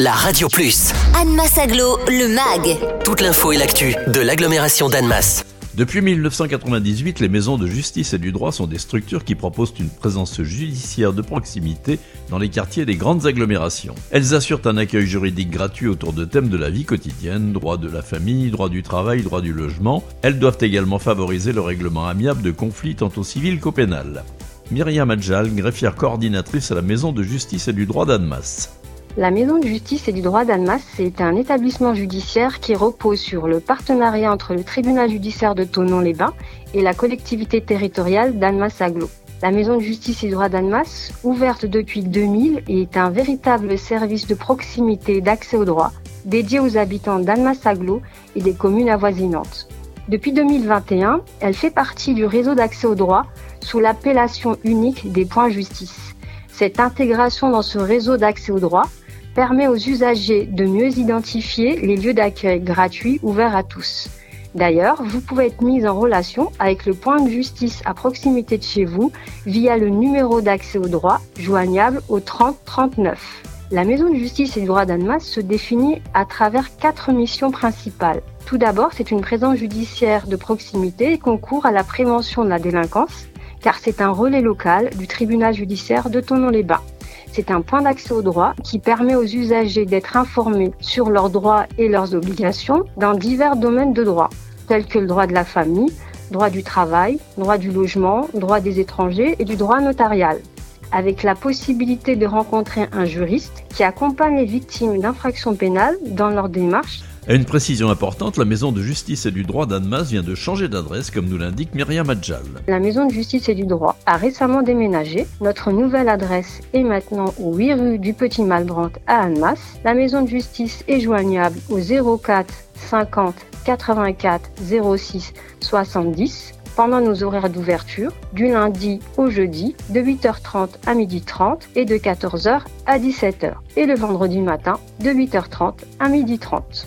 la Radio Plus. Annemasse Aglo, le MAG. Toute l'info et l'actu de l'agglomération d'Annemasse. Depuis 1998, les maisons de justice et du droit sont des structures qui proposent une présence judiciaire de proximité dans les quartiers des grandes agglomérations. Elles assurent un accueil juridique gratuit autour de thèmes de la vie quotidienne, droit de la famille, droit du travail, droit du logement. Elles doivent également favoriser le règlement amiable de conflits tant au civil qu'au pénal. Myriam Adjal, greffière coordinatrice à la Maison de justice et du droit d'Annemasse. La Maison de justice et du droit d'Annemasse, c'est un établissement judiciaire qui repose sur le partenariat entre le tribunal judiciaire de Tonon-les-Bains et la collectivité territoriale d'Annemasse-Aglo. La Maison de justice et du droit d'Annemasse, ouverte depuis 2000, est un véritable service de proximité d'accès au droit dédié aux habitants d'Annemasse-Aglo et des communes avoisinantes. Depuis 2021, elle fait partie du réseau d'accès au droit sous l'appellation unique des points justice. Cette intégration dans ce réseau d'accès au droit permet aux usagers de mieux identifier les lieux d'accueil gratuits ouverts à tous. D'ailleurs, vous pouvez être mis en relation avec le point de justice à proximité de chez vous via le numéro d'accès au droit joignable au 3039. La Maison de justice et du droit d'Annemasse se définit à travers quatre missions principales. Tout d'abord, c'est une présence judiciaire de proximité et concourt à la prévention de la délinquance, car c'est un relais local du tribunal judiciaire de Tonon-les-Bains. C'est un point d'accès au droit qui permet aux usagers d'être informés sur leurs droits et leurs obligations dans divers domaines de droit, tels que le droit de la famille, droit du travail, droit du logement, droit des étrangers et du droit notarial avec la possibilité de rencontrer un juriste qui accompagne les victimes d'infractions pénales dans leur démarche. À une précision importante, la Maison de justice et du droit d'Annemasse vient de changer d'adresse, comme nous l'indique Myriam Adjal. La Maison de justice et du droit a récemment déménagé. Notre nouvelle adresse est maintenant au 8 rue du Petit Malbrant à Annemasse. La Maison de justice est joignable au 04 50 84 06 70 pendant nos horaires d'ouverture, du lundi au jeudi, de 8h30 à 12h30 et de 14h à 17h. Et le vendredi matin, de 8h30 à 12h30.